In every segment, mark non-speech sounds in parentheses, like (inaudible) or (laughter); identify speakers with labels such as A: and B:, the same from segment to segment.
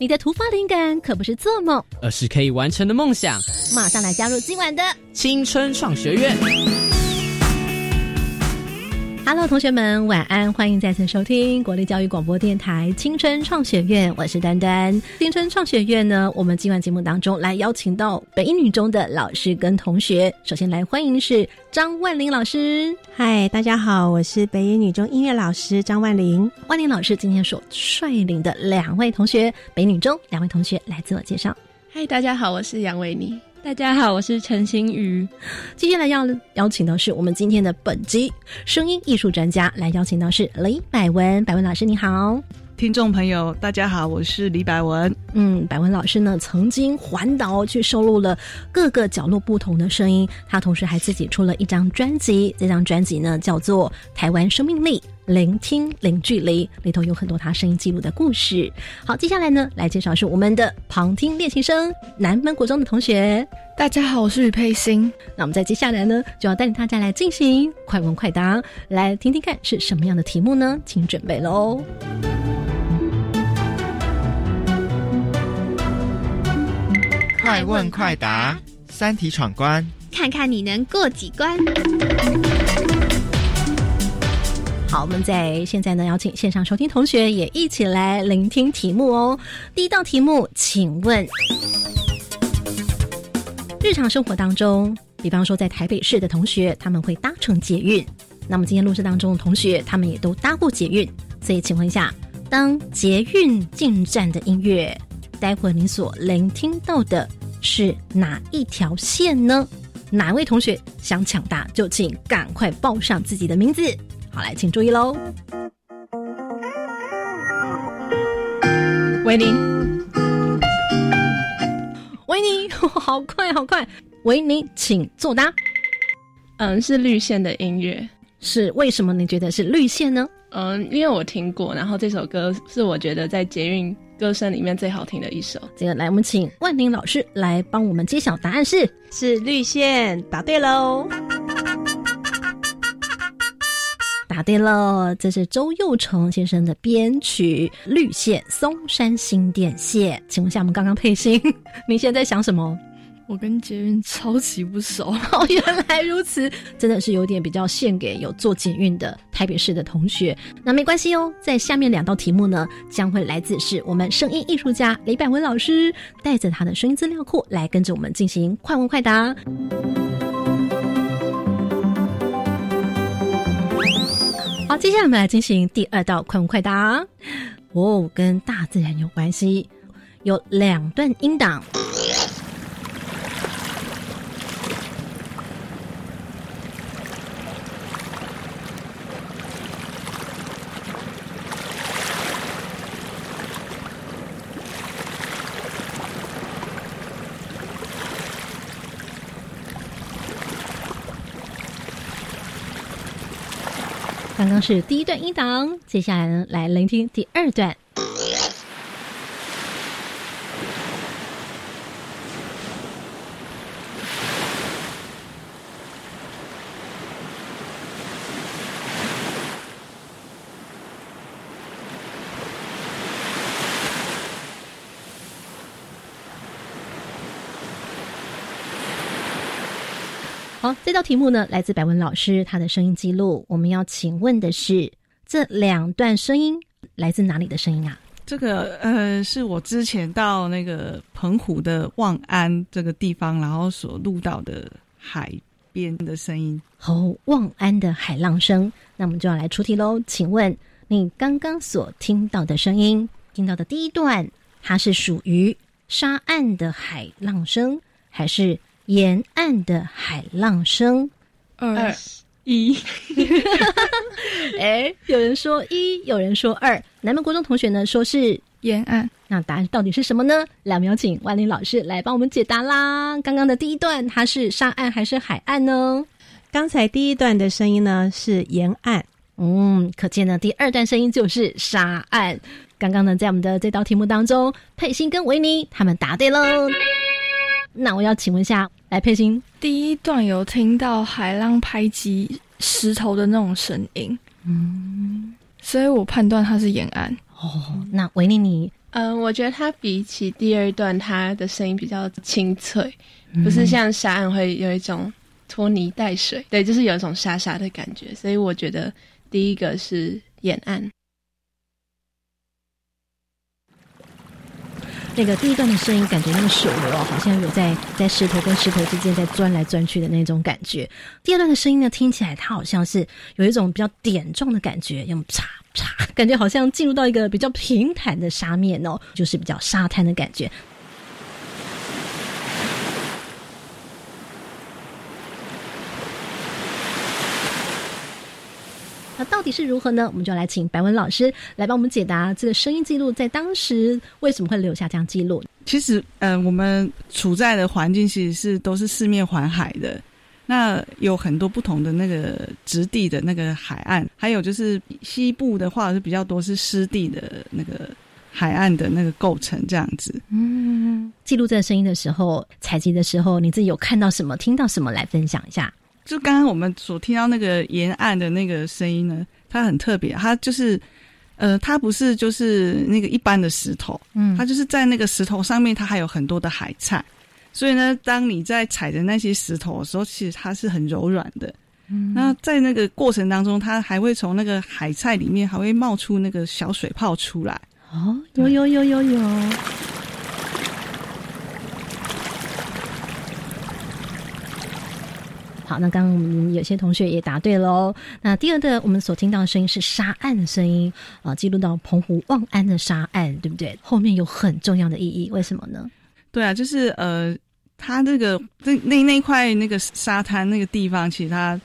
A: 你的突发灵感可不是做梦，
B: 而是可以完成的梦想。
A: 马上来加入今晚的
B: 青春创学院。
A: Hello，同学们，晚安！欢迎再次收听国立教育广播电台青春创学院，我是丹丹。青春创学院呢，我们今晚节目当中来邀请到北一女中的老师跟同学。首先来欢迎是张万林老师。
C: 嗨，大家好，我是北一女中音乐老师张万林。
A: 万林老师今天所率领的两位同学，北女中两位同学来自我介绍。
D: 嗨，大家好，我是杨维妮。大家好，我是陈心瑜。
A: 接下来要邀请的是我们今天的本集声音艺术专家，来邀请到是李百文，百文老师你好。
E: 听众朋友，大家好，我是李百文。
A: 嗯，百文老师呢，曾经环岛去收录了各个角落不同的声音，他同时还自己出了一张专辑，这张专辑呢叫做《台湾生命力》。聆听零距离里头有很多他声音记录的故事。好，接下来呢，来介绍是我们的旁听练习生南门国中的同学。
D: 大家好，我是于佩欣。
A: 那我们在接下来呢，就要带领大家来进行快问快答，来听听看是什么样的题目呢？请准备喽。
F: 快问快答，三题闯关，
G: 看看你能过几关。
A: 好，我们在现在呢，邀请线上收听同学也一起来聆听题目哦。第一道题目，请问，日常生活当中，比方说在台北市的同学，他们会搭乘捷运。那么今天录制当中的同学，他们也都搭过捷运，所以请问一下，当捷运进站的音乐，待会你所聆听到的是哪一条线呢？哪位同学想抢答，就请赶快报上自己的名字。好，来，请注意喽。
D: 维尼，
A: 维尼，(laughs) 好快，好快！维尼，请作答。
D: 嗯，是绿线的音乐。
A: 是为什么你觉得是绿线呢？
D: 嗯，因为我听过，然后这首歌是我觉得在捷运歌声里面最好听的一首。
A: 这个，来，我们请万宁老师来帮我们揭晓答案是
C: 是绿线，答对喽。
A: 答对了，这是周佑成先生的编曲《绿线松山新电线》。请问一下，我们刚刚配音，(laughs) 你现在想什么？
D: 我跟捷运超级不熟 (laughs)
A: 哦，原来如此，真的是有点比较献给有做捷运的台北市的同学。那没关系哦，在下面两道题目呢，将会来自是我们声音艺术家李百文老师带着他的声音资料库来跟着我们进行快问快答。好，接下来我们来进行第二道快问快答。哦，跟大自然有关系，有两段音档。刚刚是第一段音档，接下来呢，来聆听第二段。好，这道题目呢，来自百文老师他的声音记录。我们要请问的是，这两段声音来自哪里的声音啊？
E: 这个呃，是我之前到那个澎湖的望安这个地方，然后所录到的海边的声音。
A: 哦，望安的海浪声。那我们就要来出题喽。请问你刚刚所听到的声音，听到的第一段，它是属于沙岸的海浪声，还是？沿岸的海浪声，
D: 二一，(laughs)
A: 哎，有人说一，有人说二。南门国中同学呢说是
D: 沿岸，
A: 那答案到底是什么呢？来，我们有请万林老师来帮我们解答啦。刚刚的第一段，它是沙岸还是海岸呢？
C: 刚才第一段的声音呢是沿岸，
A: 嗯，可见呢，第二段声音就是沙岸。刚刚呢，在我们的这道题目当中，佩欣跟维尼他们答对喽。那我要请问一下，来佩欣，
D: 第一段有听到海浪拍击石头的那种声音，嗯，所以我判断它是沿岸。
A: 哦，那维尼尼，
D: 嗯，我觉得它比起第二段，它的声音比较清脆，不是像沙岸会有一种拖泥带水，对，就是有一种沙沙的感觉，所以我觉得第一个是沿岸。
A: 那个第一段的声音，感觉那个水流哦，好像有在在石头跟石头之间在钻来钻去的那种感觉。第二段的声音呢，听起来它好像是有一种比较点状的感觉，用嚓嚓，感觉好像进入到一个比较平坦的沙面哦，就是比较沙滩的感觉。那到底是如何呢？我们就来请白文老师来帮我们解答这个声音记录在当时为什么会留下这样记录。
E: 其实，呃，我们处在的环境其实是都是四面环海的，那有很多不同的那个质地的那个海岸，还有就是西部的话是比较多是湿地的那个海岸的那个构成这样子。
A: 嗯，记录这个声音的时候，采集的时候，你自己有看到什么、听到什么来分享一下？
E: 就刚刚我们所听到那个沿岸的那个声音呢，它很特别，它就是，呃，它不是就是那个一般的石头，嗯，它就是在那个石头上面，它还有很多的海菜，所以呢，当你在踩着那些石头的时候，其实它是很柔软的，嗯，那在那个过程当中，它还会从那个海菜里面还会冒出那个小水泡出来，
A: 哦，有有有有有。好，那刚刚我们有些同学也答对喽。那第二个，我们所听到的声音是沙岸的声音啊，记录到澎湖望安的沙岸，对不对？后面有很重要的意义，为什么呢？
E: 对啊，就是呃，它那个那那那块那个沙滩那个地方，其实它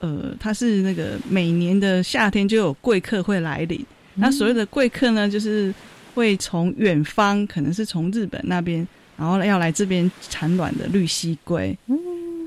E: 呃，它是那个每年的夏天就有贵客会来临。那所谓的贵客呢，就是会从远方，可能是从日本那边，然后要来这边产卵的绿蜥龟。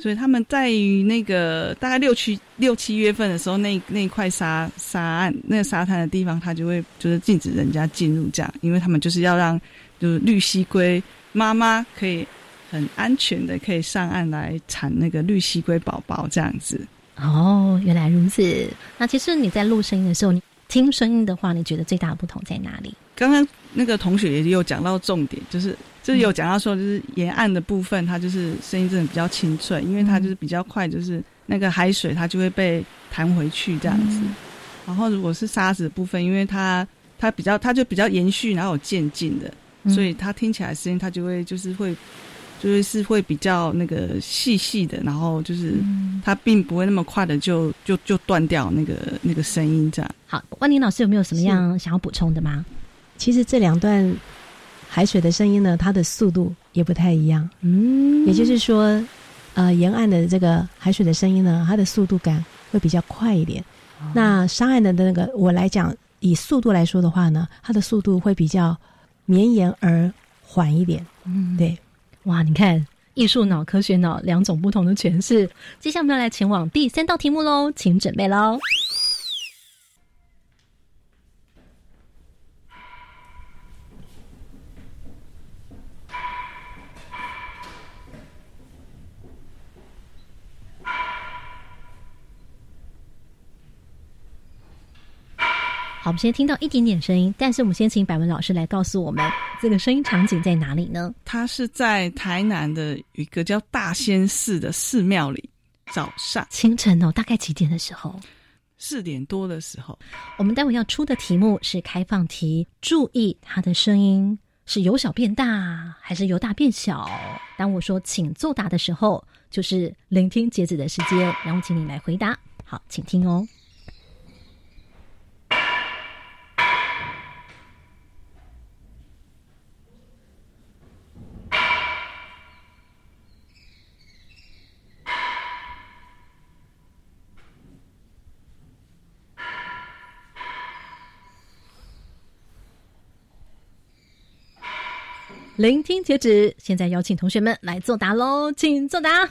E: 所以他们在于那个大概六七六七月份的时候，那那块沙沙岸那个沙滩的地方，他就会就是禁止人家进入这样，因为他们就是要让就是绿蜥龟妈妈可以很安全的可以上岸来产那个绿蜥龟宝宝这样子。
A: 哦，原来如此。那其实你在录声音的时候，你听声音的话，你觉得最大的不同在哪里？
E: 刚刚那个同学也有讲到重点，就是。就是有讲到说，就是沿岸的部分，它就是声音真的比较清脆，因为它就是比较快，就是那个海水它就会被弹回去这样子。然后如果是沙子的部分，因为它它比较它就比较延续，然后有渐进的，所以它听起来声音它就会就是会就是是会比较那个细细的，然后就是它并不会那么快的就就就断掉那个那个声音这样。
A: 好，万宁老师有没有什么样想要补充的吗？
C: 其实这两段。海水的声音呢，它的速度也不太一样。嗯，也就是说，呃，沿岸的这个海水的声音呢，它的速度感会比较快一点。那沙岸的那个，我来讲，以速度来说的话呢，它的速度会比较绵延而缓一点。嗯，对。
A: 哇，你看，艺术脑、科学脑两种不同的诠释。接下来我们要来前往第三道题目喽，请准备喽。好，我们先听到一点点声音，但是我们先请百文老师来告诉我们这个声音场景在哪里呢？
E: 它是在台南的一个叫大仙寺的寺庙里，早上
A: 清晨哦，大概几点的时候？
E: 四点多的时候。
A: 我们待会要出的题目是开放题，注意它的声音是由小变大还是由大变小？当我说请作答的时候，就是聆听截止的时间，然后请你来回答。好，请听哦。聆听截止，现在邀请同学们来作答喽，请作答。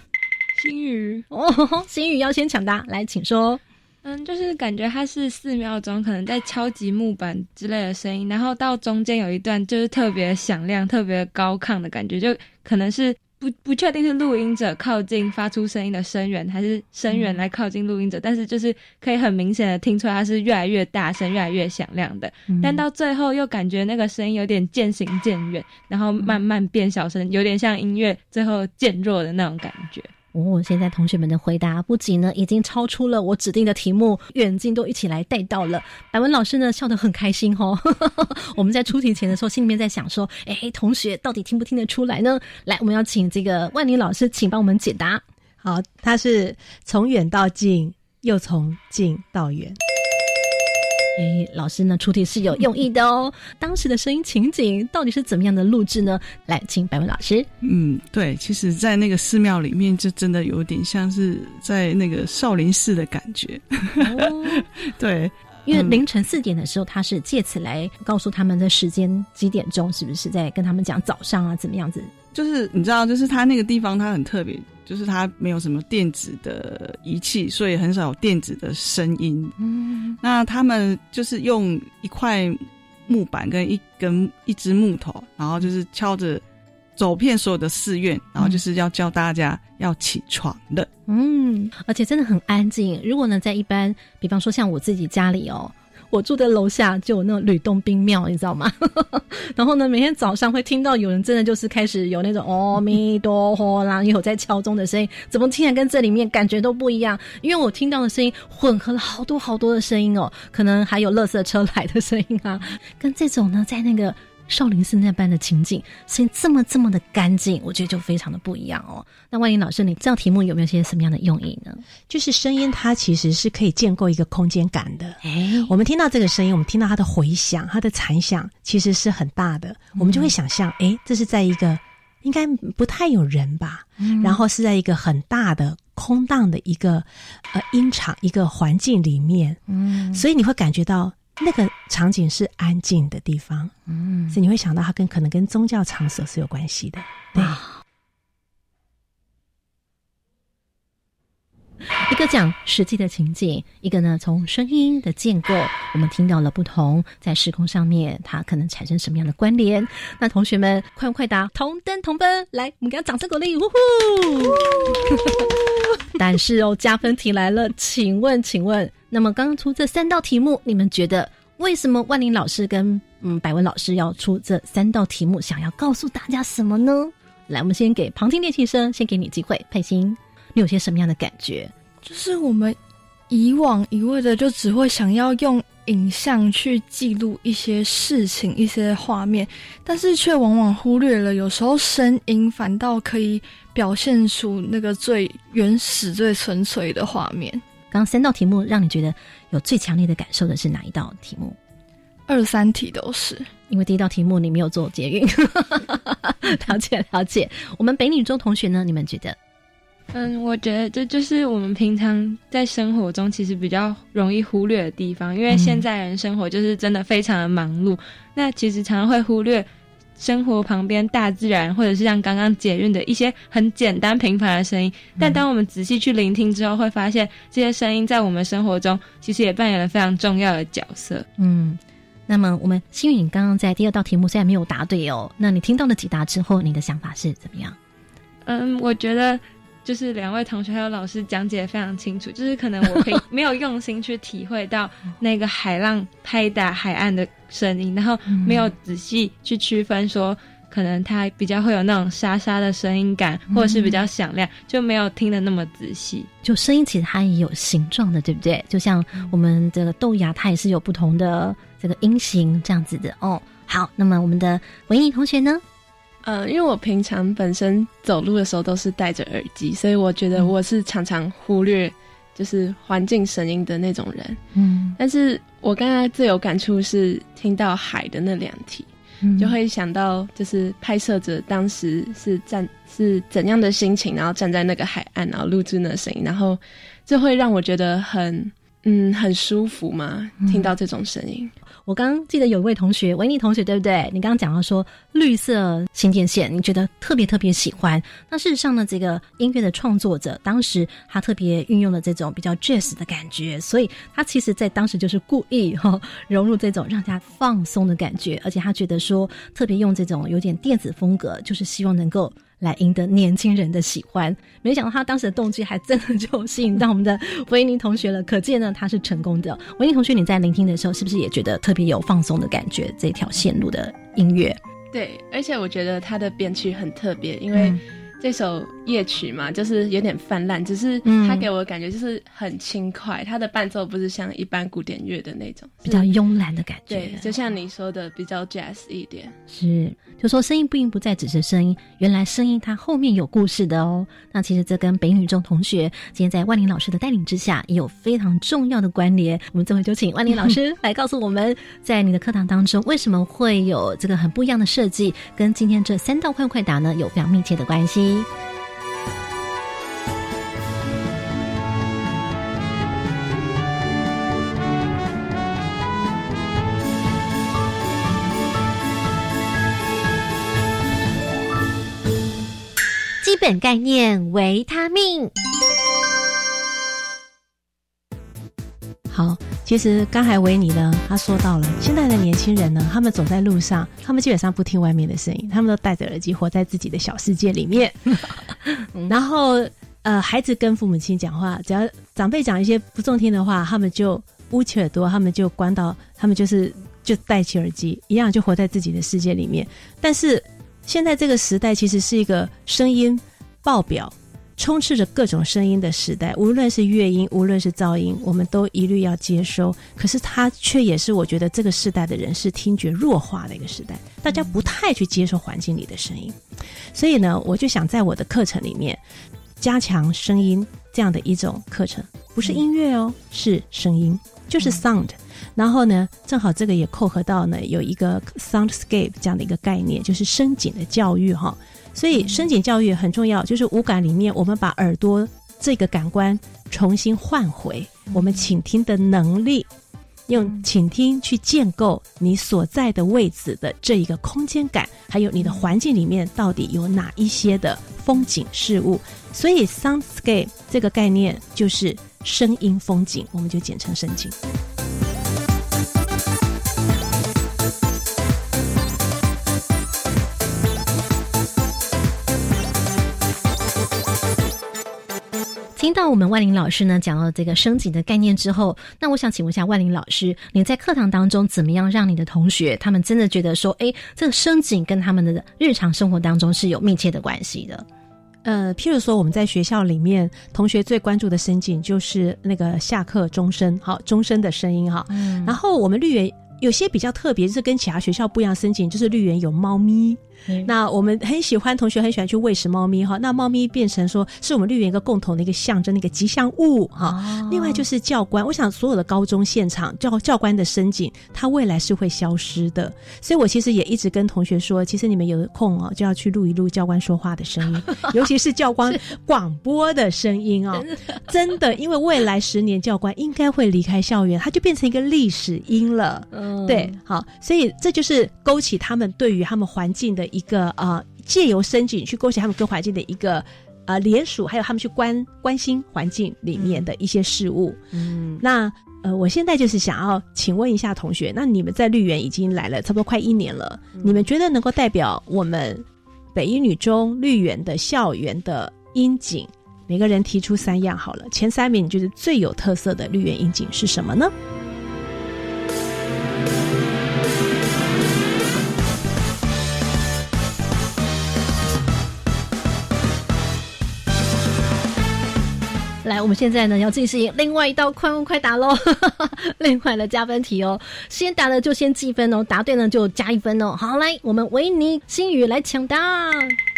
H: 星宇
A: 哦，星宇要先抢答，来，请说。
H: 嗯，就是感觉它是四秒钟，可能在敲击木板之类的声音，然后到中间有一段就是特别响亮、特别高亢的感觉，就可能是不不确定是录音者靠近发出声音的声源，还是声源来靠近录音者，但是就是可以很明显的听出来它是越来越大声、越来越响亮的。但到最后又感觉那个声音有点渐行渐远，然后慢慢变小声，有点像音乐最后渐弱的那种感觉。
A: 哦，现在同学们的回答不仅呢已经超出了我指定的题目，远近都一起来带到了。百文老师呢笑得很开心哦。(laughs) 我们在出题前的时候，心里面在想说，哎，同学到底听不听得出来呢？来，我们要请这个万宁老师，请帮我们解答。
C: 好，他是从远到近，又从近到远。
A: 哎，老师呢出题是有用意的哦。当时的声音情景到底是怎么样的录制呢？来，请白文老师。
E: 嗯，对，其实，在那个寺庙里面，就真的有点像是在那个少林寺的感觉。(laughs) 对，
A: 因为凌晨四点的时候，他是借此来告诉他们的时间几点钟，是不是在跟他们讲早上啊，怎么样子？
E: 就是你知道，就是他那个地方，他很特别。就是它没有什么电子的仪器，所以很少有电子的声音。嗯，那他们就是用一块木板跟一根一只木头，然后就是敲着走遍所有的寺院，然后就是要教大家要起床的。
A: 嗯，而且真的很安静。如果呢，在一般，比方说像我自己家里哦。我住在楼下，就有那种吕洞宾庙，你知道吗？(laughs) 然后呢，每天早上会听到有人真的就是开始有那种阿弥陀佛啦，有在敲钟的声音，怎么听起来跟这里面感觉都不一样？因为我听到的声音混合了好多好多的声音哦，可能还有垃圾车来的声音啊，跟这种呢，在那个。少林寺那般的情景，声音这么这么的干净，我觉得就非常的不一样哦。那万林老师，你这道题目有没有些什么样的用意呢？
C: 就是声音它其实是可以建构一个空间感的。哎，我们听到这个声音，我们听到它的回响，它的残响其实是很大的，我们就会想象，哎，这是在一个应该不太有人吧，然后是在一个很大的空荡的一个呃音场一个环境里面，嗯，所以你会感觉到。那个场景是安静的地方，嗯，所以你会想到它跟可能跟宗教场所是有关系的，对。
A: 一个讲实际的情景，一个呢从声音的建构，我们听到了不同在时空上面它可能产生什么样的关联。那同学们快快答，同登同分，来，我们给他掌声鼓励，呜呼！但是哦，加分题来了，请问，请问。那么刚刚出这三道题目，你们觉得为什么万林老师跟嗯百文老师要出这三道题目？想要告诉大家什么呢？来，我们先给旁听练习生，先给你机会。佩欣，你有些什么样的感觉？
I: 就是我们以往一味的就只会想要用影像去记录一些事情、一些画面，但是却往往忽略了有时候声音反倒可以表现出那个最原始、最纯粹的画面。
A: 刚刚三道题目，让你觉得有最强烈的感受的是哪一道题目？
I: 二三题都是，
A: 因为第一道题目你没有做捷运。(laughs) 了解了解，我们北女中同学呢？你们觉得？
H: 嗯，我觉得这就是我们平常在生活中其实比较容易忽略的地方，因为现在人生活就是真的非常的忙碌，那其实常常会忽略。生活旁边大自然，或者是像刚刚捷运的一些很简单平凡的声音，但当我们仔细去聆听之后，会发现这些声音在我们生活中其实也扮演了非常重要的角色。
A: 嗯，那么我们幸运刚刚在第二道题目虽然没有答对哦，那你听到了解答之后，你的想法是怎么样？
H: 嗯，我觉得。就是两位同学还有老师讲解非常清楚，就是可能我可以 (laughs) 没有用心去体会到那个海浪拍打海岸的声音，然后没有仔细去区分说，可能它比较会有那种沙沙的声音感，或者是比较响亮，就没有听得那么仔细。
A: 就声音其实它也有形状的，对不对？就像我们这个豆芽，它也是有不同的这个音型这样子的哦。好，那么我们的文艺同学呢？
D: 呃，因为我平常本身走路的时候都是戴着耳机，所以我觉得我是常常忽略就是环境声音的那种人。嗯，但是我刚刚最有感触是听到海的那两题，就会想到就是拍摄者当时是站是怎样的心情，然后站在那个海岸，然后录制那声音，然后这会让我觉得很嗯，很舒服嘛，听到这种声音。
A: 我刚刚记得有一位同学，维尼同学，对不对？你刚刚讲到说绿色新电线，你觉得特别特别喜欢。那事实上呢，这个音乐的创作者当时他特别运用了这种比较 jazz 的感觉，所以他其实在当时就是故意哈融入这种让他放松的感觉，而且他觉得说特别用这种有点电子风格，就是希望能够。来赢得年轻人的喜欢，没想到他当时的动机还真的就吸引到我们的 (laughs) 维尼同学了。可见呢，他是成功的。维尼同学，你在聆听的时候，是不是也觉得特别有放松的感觉？这条线路的音乐，
D: 对，而且我觉得他的编曲很特别，因为。这首夜曲嘛，就是有点泛滥，只是它给我的感觉就是很轻快。它的伴奏不是像一般古典乐的那种，
A: 比较慵懒的感觉。
D: 对，就像你说的，比较 jazz 一点。
A: 是，就说声音并不再只是声音，原来声音它后面有故事的哦。那其实这跟北女中同学今天在万林老师的带领之下，也有非常重要的关联。我们这回就请万林老师 (laughs) 来告诉我们，在你的课堂当中为什么会有这个很不一样的设计，跟今天这三道快快答呢有非常密切的关系。基本概念：维他命。
C: 好，其实刚才维尼呢，他说到了现在的年轻人呢，他们走在路上，他们基本上不听外面的声音，他们都戴着耳机，活在自己的小世界里面。(laughs) 然后，呃，孩子跟父母亲讲话，只要长辈讲一些不中听的话，他们就捂起耳朵，他们就关到，他们就是就戴起耳机，一样就活在自己的世界里面。但是现在这个时代其实是一个声音爆表。充斥着各种声音的时代，无论是乐音，无论是噪音，我们都一律要接收。可是它却也是我觉得这个时代的人是听觉弱化的一个时代，大家不太去接受环境里的声音。所以呢，我就想在我的课程里面加强声音这样的一种课程，不是音乐哦，是声音，就是 sound。然后呢，正好这个也扣合到呢有一个 soundscape 这样的一个概念，就是声景的教育哈。所以，声景教育很重要，就是五感里面，我们把耳朵这个感官重新换回，我们倾听的能力，用倾听去建构你所在的位置的这一个空间感，还有你的环境里面到底有哪一些的风景事物。所以，soundscape 这个概念就是声音风景，我们就简称声景。
A: 听到我们万林老师呢讲到这个升级的概念之后，那我想请问一下万林老师，你在课堂当中怎么样让你的同学他们真的觉得说，哎，这个升级跟他们的日常生活当中是有密切的关系的？
C: 呃，譬如说我们在学校里面，同学最关注的声景就是那个下课钟声，好，钟声的声音哈。嗯然后我们绿园有些比较特别，就是跟其他学校不一样，声景就是绿园有猫咪。那我们很喜欢，同学很喜欢去喂食猫咪哈。那猫咪变成说是我们绿园一个共同的一个象征，的一个吉祥物哈。另外就是教官，我想所有的高中现场教教官的深景，它未来是会消失的。所以我其实也一直跟同学说，其实你们有空哦，就要去录一录教官说话的声音，(laughs) 尤其是教官广播的声音哦。真的，因为未来十年教官应该会离开校园，它就变成一个历史音了。嗯，对，好，所以这就是勾起他们对于他们环境的。一个啊，借由深井去勾起他们跟环境的一个啊联署，还有他们去关关心环境里面的一些事物。嗯，那呃，我现在就是想要请问一下同学，那你们在绿园已经来了差不多快一年了，你们觉得能够代表我们北一女中绿园的校园的樱景，每个人提出三样好了，前三名你觉得最有特色的绿园樱景是什么呢？
A: 来，我们现在呢要进行另外一道快问快答喽，(laughs) 另外的加分题哦。先答的就先记分哦，答对呢就加一分哦。好，来，我们维尼新宇来抢答。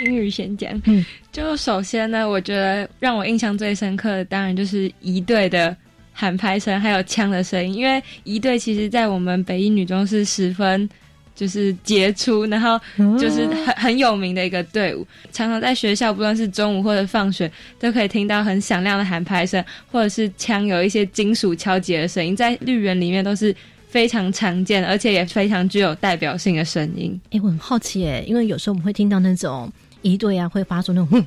H: 英语先讲，嗯，就首先呢，我觉得让我印象最深刻的，当然就是一队的喊拍声，还有枪的声音，因为一队其实在我们北一女中是十分。就是杰出，然后就是很很有名的一个队伍。常常在学校，不论是中午或者放学，都可以听到很响亮的喊拍声，或者是枪有一些金属敲击的声音，在绿园里面都是非常常见，而且也非常具有代表性的声音。
A: 哎，我很好奇哎，因为有时候我们会听到那种一队啊，会发出那种哼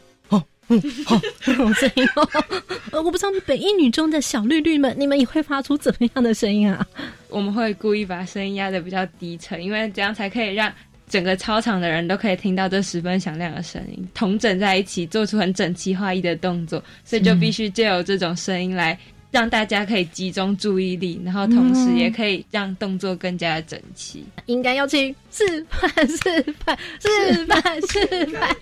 A: 哦哼哦那种声音哦。(laughs) 呃，我不知道北一女中的小绿绿们，你们也会发出怎么样的声音啊？
H: 我们会故意把声音压的比较低沉，因为这样才可以让整个操场的人都可以听到这十分响亮的声音，同整在一起，做出很整齐划一的动作，所以就必须借由这种声音来让大家可以集中注意力，然后同时也可以让动作更加的整齐。
A: 应该要去示范示范示范示范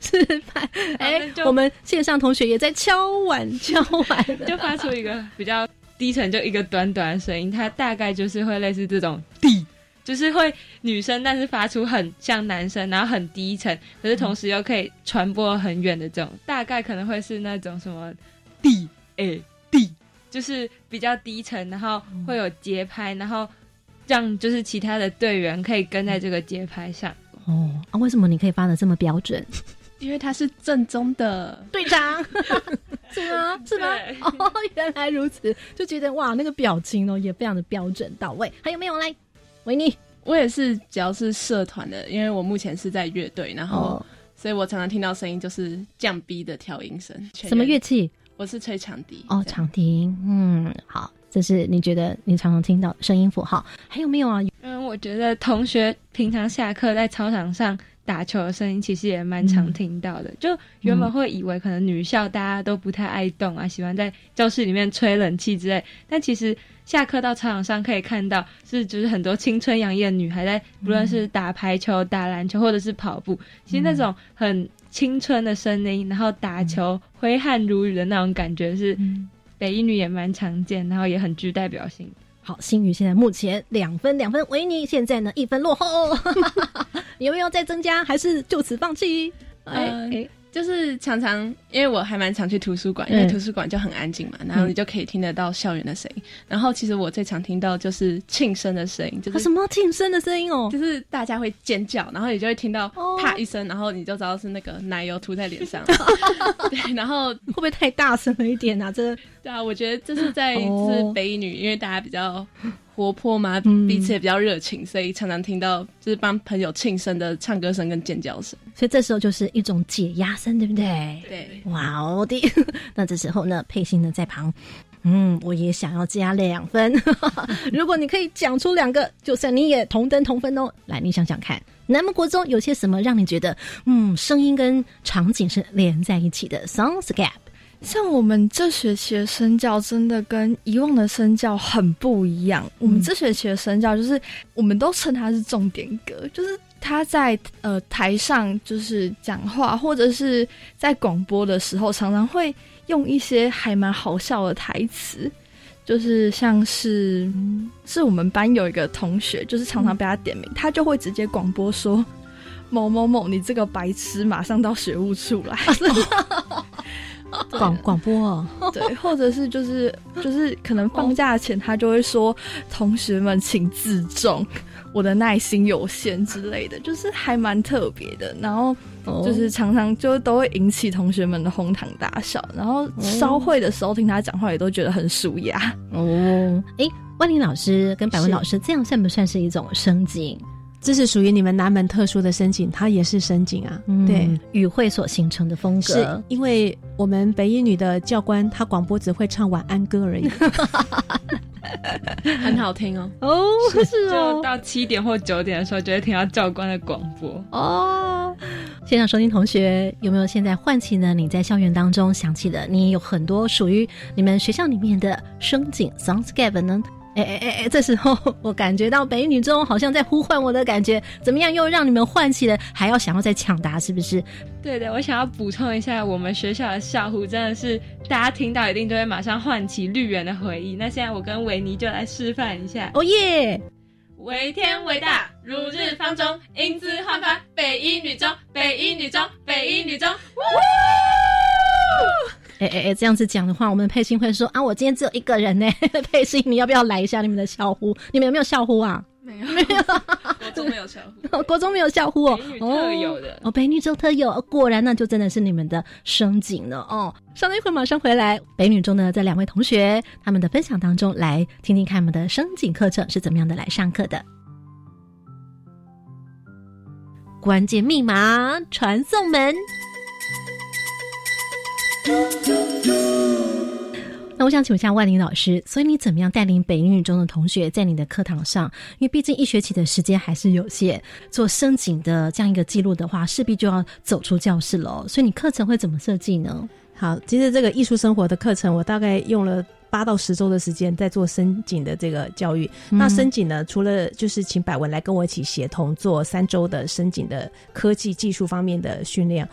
A: 示范。(laughs) 哎，我们线上同学也在敲碗敲碗，
H: 就发出一个比较。低沉就一个短短的声音，它大概就是会类似这种地，就是会女生，但是发出很像男生，然后很低沉，可是同时又可以传播很远的这种，大概可能会是那种什么低诶低，就是比较低沉，然后会有节拍，然后让就是其他的队员可以跟在这个节拍上。
A: 哦啊，为什么你可以发的这么标准？
D: 因为他是正宗的
A: 队长，(laughs) 是吗？是吗？哦，原来如此，就觉得哇，那个表情哦也非常的标准到位。还有没有来？维尼，
D: 我也是，只要是社团的，因为我目前是在乐队，然后所以我常常听到声音就是降 B 的调音声。
A: 什么乐器？
D: 我是吹长笛。
A: 哦，长笛。嗯，好，这是你觉得你常常听到声音符号。还有没有啊？
H: 嗯，我觉得同学平常下课在操场上。打球的声音其实也蛮常听到的，就原本会以为可能女校大家都不太爱动啊，喜欢在教室里面吹冷气之类，但其实下课到操场上可以看到，是就是很多青春洋溢的女孩在，不论是打排球、打篮球或者是跑步，其实那种很青春的声音，然后打球挥汗如雨的那种感觉，是北一女也蛮常见，然后也很具代表性。
A: 好，新宇现在目前两分两分，维尼现在呢一分落后，(laughs) 有没有再增加，还是就此放弃？
D: 哎。就是常常，因为我还蛮常去图书馆，因为图书馆就很安静嘛，然后你就可以听得到校园的声音。然后其实我最常听到就是庆生的声音，就是
A: 什么庆生的声音哦，
D: 就是大家会尖叫，然后你就会听到啪一声，然后你就知道是那个奶油涂在脸上。(laughs) 对，然后
A: 会不会太大声了一点啊？这
D: 对啊，我觉得这是在是北女，因为大家比较。活泼嘛，彼此也比较热情，所以常常听到就是帮朋友庆生的唱歌声跟尖叫声，
A: 所以这时候就是一种解压声，对不对？
D: 对，
A: 哇哦的。(laughs) 那这时候呢，佩欣呢在旁，嗯，我也想要加两分。(laughs) 如果你可以讲出两个，就算你也同等同分哦。来，你想想看，南门国中有些什么让你觉得，嗯，声音跟场景是连在一起的？Soundscape。
I: 像我们这学期的身教真的跟以往的身教很不一样。我们这学期的身教就是，我们都称它是重点歌，就是他在呃台上就是讲话，或者是在广播的时候，常常会用一些还蛮好笑的台词，就是像是是我们班有一个同学，就是常常被他点名，他就会直接广播说某某某，你这个白痴，马上到学务处来。(laughs)
A: 广广播哦，
I: 对，或者是就是就是可能放假前他就会说同学们请自重，我的耐心有限之类的，就是还蛮特别的。然后就是常常就都会引起同学们的哄堂大笑，然后稍会的时候听他讲话也都觉得很舒压。
A: 哦，哎，万林老师跟百文老师这样算不算是一种升级？
C: 这是属于你们南门特殊的申请，它也是申请啊。对，
A: 与会所形成的风格，
C: 是因为我们北一女的教官，他广播只会唱晚安歌而已，(laughs)
D: 很好听哦。
A: 哦，是哦，
H: 到七点或九点的时候，就会听到教官的广播。
A: 哦，现场收听同学有没有现在唤起呢？你在校园当中想起的，你有很多属于你们学校里面的声景 soundscape 呢？哎哎哎哎！这时候 (laughs) 我感觉到北女中好像在呼唤我的感觉，怎么样？又让你们唤起了，还要想要再抢答，是不是？
H: 对的，我想要补充一下，我们学校的校呼真的是大家听到一定都会马上唤起绿园的回忆。那现在我跟维尼就来示范一下。
A: 哦耶！
J: 为天为大，如日方中，英姿焕发，北一女中，北一女中，北一女中。
A: 哎哎哎，这样子讲的话，我们佩欣会说啊，我今天只有一个人呢。(laughs) 佩欣，你要不要来一下你们的校呼？你们有没有校呼啊？
D: 没有，没有，(laughs) 国中没有校呼，(laughs)
A: 国中没有校呼哦，
D: 特有的
A: 哦，北女中特有，果然那就真的是你们的升景了哦。稍等一会儿，马上回来。北女中的这两位同学，他们的分享当中，来听听看我们的升景课程是怎么样的来上课的。关键密码传送门。那我想请问一下万林老师，所以你怎么样带领北英语中的同学在你的课堂上？因为毕竟一学期的时间还是有限，做升井的这样一个记录的话，势必就要走出教室喽。所以你课程会怎么设计呢？
C: 好，其实这个艺术生活的课程，我大概用了八到十周的时间在做深井的这个教育。那深井呢，除了就是请百文来跟我一起协同做三周的深井的科技技术方面的训练。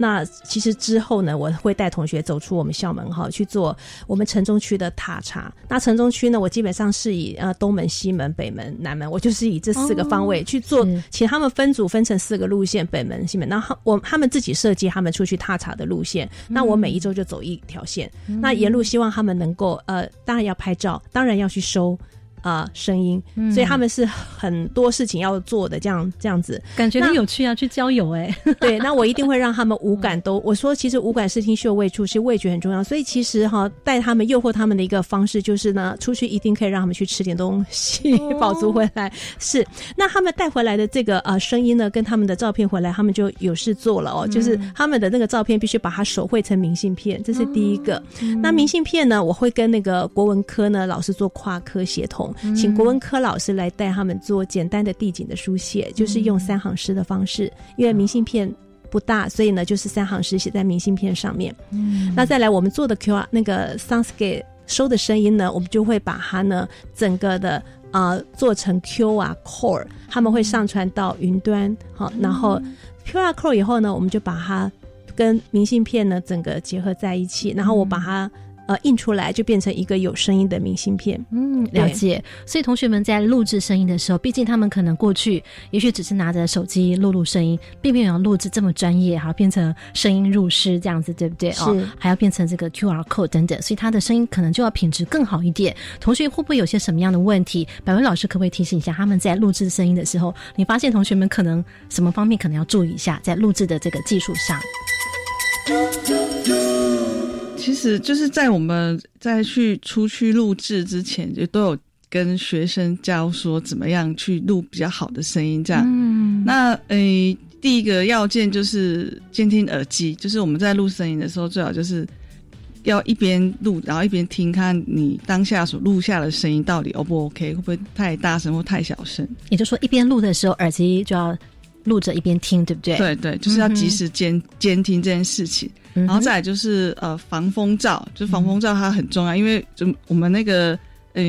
C: 那其实之后呢，我会带同学走出我们校门哈，去做我们城中区的踏查。那城中区呢，我基本上是以呃东门、西门、北门、南门，我就是以这四个方位去做，请他们分组分成四个路线，北门、西门。那我他们自己设计他们出去踏查的路线。那我每一周就走一条线。那沿路希望他们能够呃，当然要拍照，当然要去收。啊，声音，所以他们是很多事情要做的，这样这样子，
A: 感觉很有趣啊，去郊游哎。(laughs)
C: 对，那我一定会让他们五感 (laughs) 都，我说其实五感视听嗅味触，是味觉很重要，所以其实哈，带他们诱惑他们的一个方式就是呢，出去一定可以让他们去吃点东西，(laughs) 饱足回来。是，那他们带回来的这个呃声音呢，跟他们的照片回来，他们就有事做了哦，就是他们的那个照片必须把它手绘成明信片，这是第一个。那明信片呢，我会跟那个国文科呢老师做跨科协同。请国文科老师来带他们做简单的地景的书写，就是用三行诗的方式，因为明信片不大，所以呢就是三行诗写在明信片上面。嗯，那再来我们做的 Q R 那个 Soundscape 收的声音呢，我们就会把它呢整个的啊做成 Q R Core，他们会上传到云端。好，然后 Q R Core 以后呢，我们就把它跟明信片呢整个结合在一起，然后我把它。呃，印出来就变成一个有声音的明信片。
A: 嗯，了解。所以同学们在录制声音的时候，毕竟他们可能过去也许只是拿着手机录录声音，并没有录制这么专业哈，变成声音入诗这样子，对不对？
C: 是，
A: 还要变成这个 QR code 等等，所以他的声音可能就要品质更好一点。同学会不会有些什么样的问题？百文老师可不可以提醒一下他们在录制声音的时候，你发现同学们可能什么方面可能要注意一下，在录制的这个技术上？
E: 其实就是在我们在去出去录制之前，就都有跟学生教说怎么样去录比较好的声音。这样，嗯那诶，第一个要件就是监听耳机，就是我们在录声音的时候，最好就是要一边录，然后一边听，看你当下所录下的声音到底 O 不 OK，会不会太大声或太小声。
A: 也就是说，一边录的时候，耳机就要录着一边听，对不对？
E: 对对，就是要及时监监听这件事情。然后再来就是呃防风罩，就防风罩它很重要，因为就我们那个呃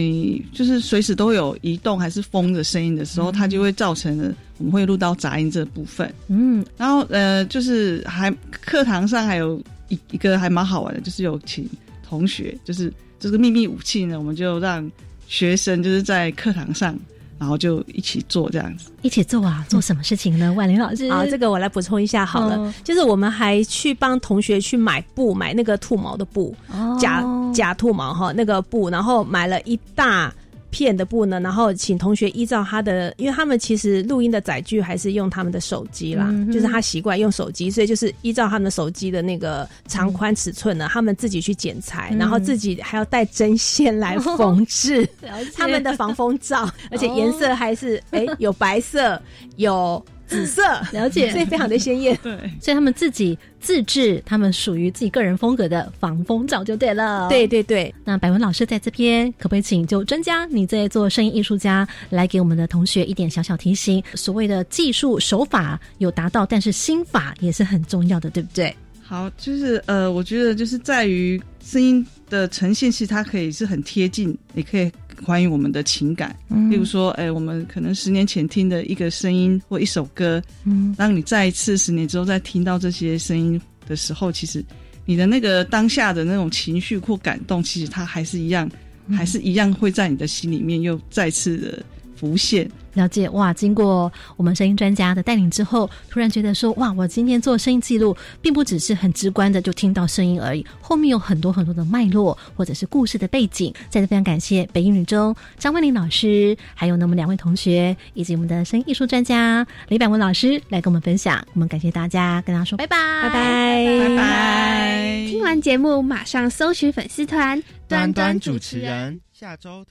E: 就是随时都有移动还是风的声音的时候，它就会造成了我们会录到杂音这部分。嗯，然后呃就是还课堂上还有一一个还蛮好玩的，就是有请同学，就是这个秘密武器呢，我们就让学生就是在课堂上。然后就一起做这样子，
A: 一起做啊，做什么事情呢？万林老师，
C: 啊，这个我来补充一下好了，就是我们还去帮同学去买布，买那个兔毛的布，假假兔毛哈，那个布，然后买了一大。片的布呢，然后请同学依照他的，因为他们其实录音的载具还是用他们的手机啦，就是他习惯用手机，所以就是依照他们的手机的那个长宽尺寸呢，他们自己去剪裁，然后自己还要带针线来缝制 (laughs) 他们的防风罩，(laughs) 而且颜色还是哎有白色有。紫色，(laughs)
A: 了解，
C: 所以非常的鲜艳。
E: 对，
A: 所以他们自己自制，他们属于自己个人风格的防风罩就对了。
C: 对对对。
A: 那百文老师在这边可不可以请就专家你在做声音艺术家来给我们的同学一点小小提醒？所谓的技术手法有达到，但是心法也是很重要的，对不对？
E: 好，就是呃，我觉得就是在于声音的呈现，其实它可以是很贴近，也可以。关于我们的情感，例如说，哎，我们可能十年前听的一个声音或一首歌，嗯，当你再一次十年之后再听到这些声音的时候，其实你的那个当下的那种情绪或感动，其实它还是一样，还是一样会在你的心里面又再次的浮现。
A: 了解哇！经过我们声音专家的带领之后，突然觉得说哇，我今天做声音记录，并不只是很直观的就听到声音而已，后面有很多很多的脉络或者是故事的背景。再次非常感谢北英女中张文玲老师，还有呢我们两位同学，以及我们的声音艺术专家李百文老师来跟我们分享。我们感谢大家，跟大家说拜拜，
G: 拜
E: 拜，拜拜。
G: 听完节目马上搜寻粉丝团
F: 端端主持人，下周。